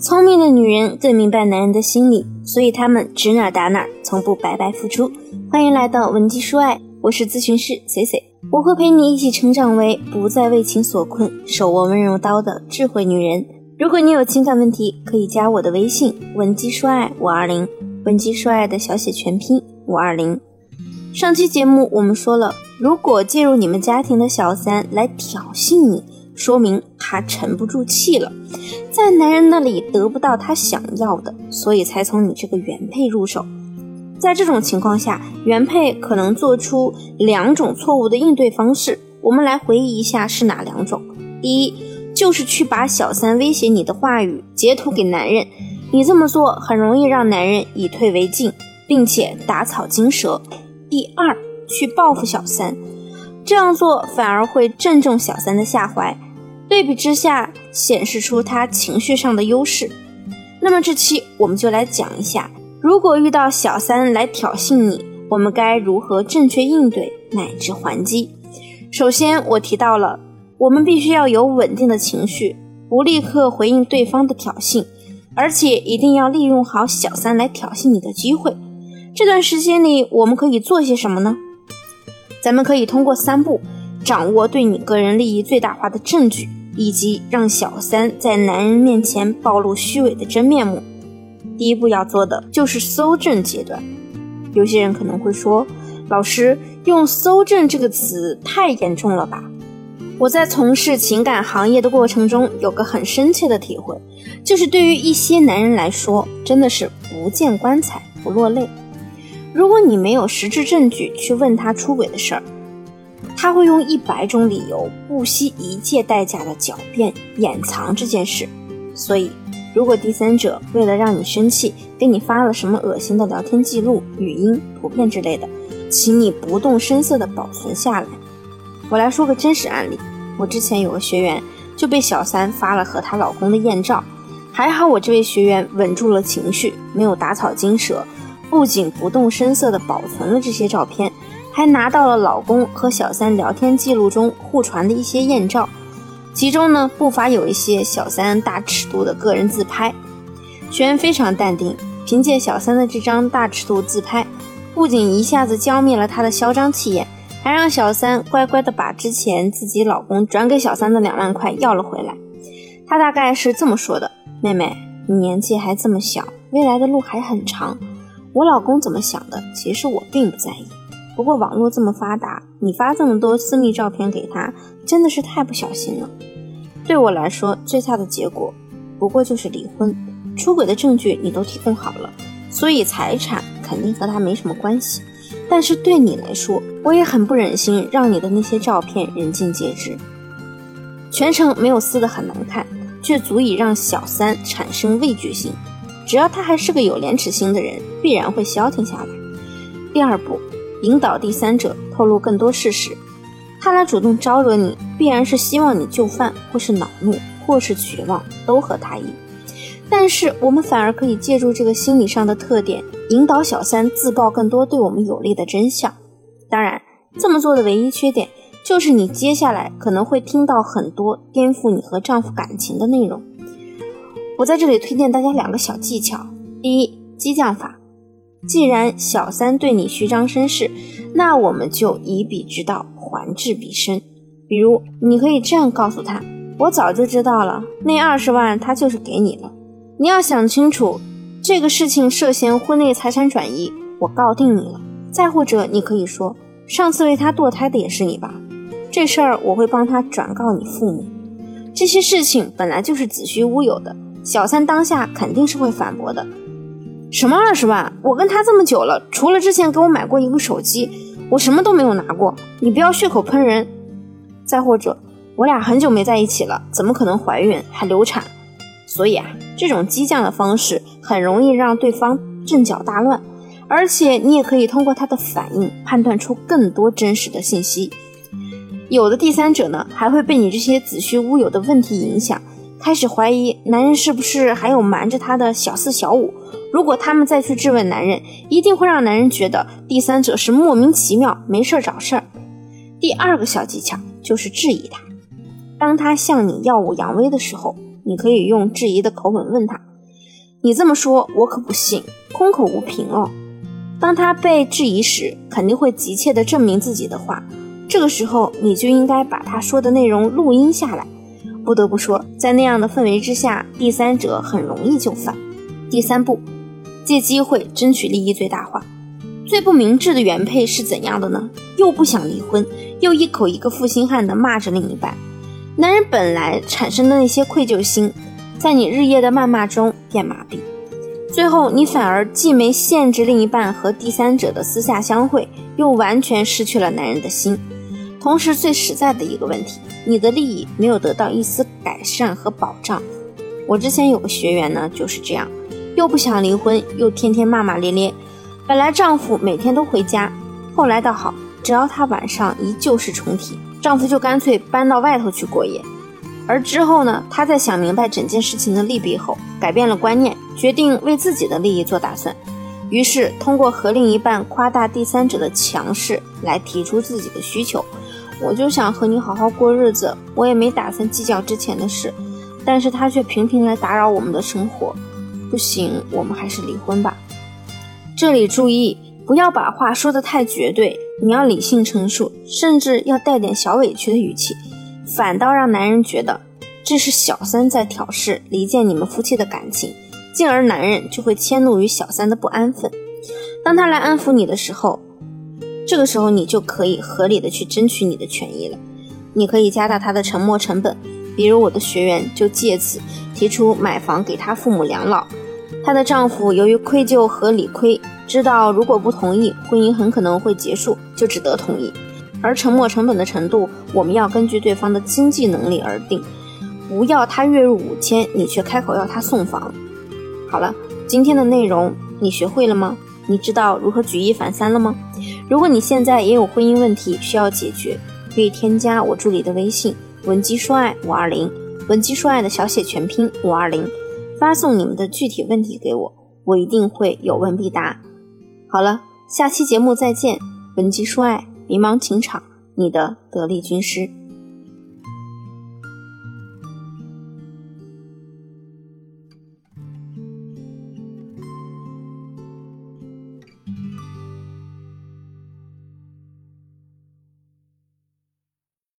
聪明的女人更明白男人的心理，所以她们指哪打哪，从不白白付出。欢迎来到文姬说爱，我是咨询师 C C，我会陪你一起成长为不再为情所困、手握温柔刀的智慧女人。如果你有情感问题，可以加我的微信文姬说爱五二零，文姬说爱的小写全拼五二零。上期节目我们说了，如果介入你们家庭的小三来挑衅你，说明他沉不住气了，在男人那里得不到他想要的，所以才从你这个原配入手。在这种情况下，原配可能做出两种错误的应对方式。我们来回忆一下是哪两种？第一，就是去把小三威胁你的话语截图给男人，你这么做很容易让男人以退为进，并且打草惊蛇。第二，去报复小三，这样做反而会正中小三的下怀，对比之下显示出他情绪上的优势。那么这期我们就来讲一下，如果遇到小三来挑衅你，我们该如何正确应对乃至还击？首先，我提到了我们必须要有稳定的情绪，不立刻回应对方的挑衅，而且一定要利用好小三来挑衅你的机会。这段时间里，我们可以做些什么呢？咱们可以通过三步，掌握对你个人利益最大化的证据，以及让小三在男人面前暴露虚伪的真面目。第一步要做的就是搜证阶段。有些人可能会说，老师用“搜证”这个词太严重了吧？我在从事情感行业的过程中，有个很深切的体会，就是对于一些男人来说，真的是不见棺材不落泪。如果你没有实质证据去问他出轨的事儿，他会用一百种理由，不惜一切代价的狡辩掩藏这件事。所以，如果第三者为了让你生气，给你发了什么恶心的聊天记录、语音、图片之类的，请你不动声色的保存下来。我来说个真实案例，我之前有个学员就被小三发了和她老公的艳照，还好我这位学员稳住了情绪，没有打草惊蛇。不仅不动声色地保存了这些照片，还拿到了老公和小三聊天记录中互传的一些艳照，其中呢不乏有一些小三大尺度的个人自拍。学员非常淡定，凭借小三的这张大尺度自拍，不仅一下子浇灭了他的嚣张气焰，还让小三乖乖的把之前自己老公转给小三的两万块要了回来。他大概是这么说的：“妹妹，你年纪还这么小，未来的路还很长。”我老公怎么想的？其实我并不在意。不过网络这么发达，你发这么多私密照片给他，真的是太不小心了。对我来说，最差的结果不过就是离婚。出轨的证据你都提供好了，所以财产肯定和他没什么关系。但是对你来说，我也很不忍心让你的那些照片人尽皆知。全程没有撕的很难看，却足以让小三产生畏惧心。只要他还是个有廉耻心的人，必然会消停下来。第二步，引导第三者透露更多事实。他来主动招惹你，必然是希望你就范，或是恼怒，或是绝望，都合他意。但是我们反而可以借助这个心理上的特点，引导小三自曝更多对我们有利的真相。当然，这么做的唯一缺点，就是你接下来可能会听到很多颠覆你和丈夫感情的内容。我在这里推荐大家两个小技巧：第一，激将法。既然小三对你虚张声势，那我们就以彼之道还治彼身。比如，你可以这样告诉他：“我早就知道了，那二十万他就是给你了。你要想清楚，这个事情涉嫌婚内财产转移，我告定你了。”再或者，你可以说：“上次为他堕胎的也是你吧？这事儿我会帮他转告你父母。这些事情本来就是子虚乌有的。”小三当下肯定是会反驳的，什么二十万？我跟他这么久了，除了之前给我买过一个手机，我什么都没有拿过。你不要血口喷人。再或者，我俩很久没在一起了，怎么可能怀孕还流产？所以啊，这种激将的方式很容易让对方阵脚大乱，而且你也可以通过他的反应判断出更多真实的信息。有的第三者呢，还会被你这些子虚乌有的问题影响。开始怀疑男人是不是还有瞒着他的小四小五？如果他们再去质问男人，一定会让男人觉得第三者是莫名其妙没事找事儿。第二个小技巧就是质疑他，当他向你耀武扬威的时候，你可以用质疑的口吻问他：“你这么说，我可不信，空口无凭哦。当他被质疑时，肯定会急切地证明自己的话。这个时候，你就应该把他说的内容录音下来。不得不说，在那样的氛围之下，第三者很容易就范。第三步，借机会争取利益最大化。最不明智的原配是怎样的呢？又不想离婚，又一口一个负心汉的骂着另一半。男人本来产生的那些愧疚心，在你日夜的谩骂中变麻痹。最后，你反而既没限制另一半和第三者的私下相会，又完全失去了男人的心。同时，最实在的一个问题，你的利益没有得到一丝改善和保障。我之前有个学员呢，就是这样，又不想离婚，又天天骂骂咧咧。本来丈夫每天都回家，后来倒好，只要她晚上一旧事重提，丈夫就干脆搬到外头去过夜。而之后呢，她在想明白整件事情的利弊后，改变了观念。决定为自己的利益做打算，于是通过和另一半夸大第三者的强势来提出自己的需求。我就想和你好好过日子，我也没打算计较之前的事，但是他却频频来打扰我们的生活，不行，我们还是离婚吧。这里注意，不要把话说得太绝对，你要理性陈述，甚至要带点小委屈的语气，反倒让男人觉得这是小三在挑事，离间你们夫妻的感情。进而男人就会迁怒于小三的不安分。当他来安抚你的时候，这个时候你就可以合理的去争取你的权益了。你可以加大他的沉默成本，比如我的学员就借此提出买房给他父母养老。她的丈夫由于愧疚和理亏，知道如果不同意，婚姻很可能会结束，就只得同意。而沉默成本的程度，我们要根据对方的经济能力而定。不要他月入五千，你却开口要他送房。好了，今天的内容你学会了吗？你知道如何举一反三了吗？如果你现在也有婚姻问题需要解决，可以添加我助理的微信文姬说爱五二零，文姬说爱的小写全拼五二零，发送你们的具体问题给我，我一定会有问必答。好了，下期节目再见，文姬说爱，迷茫情场，你的得力军师。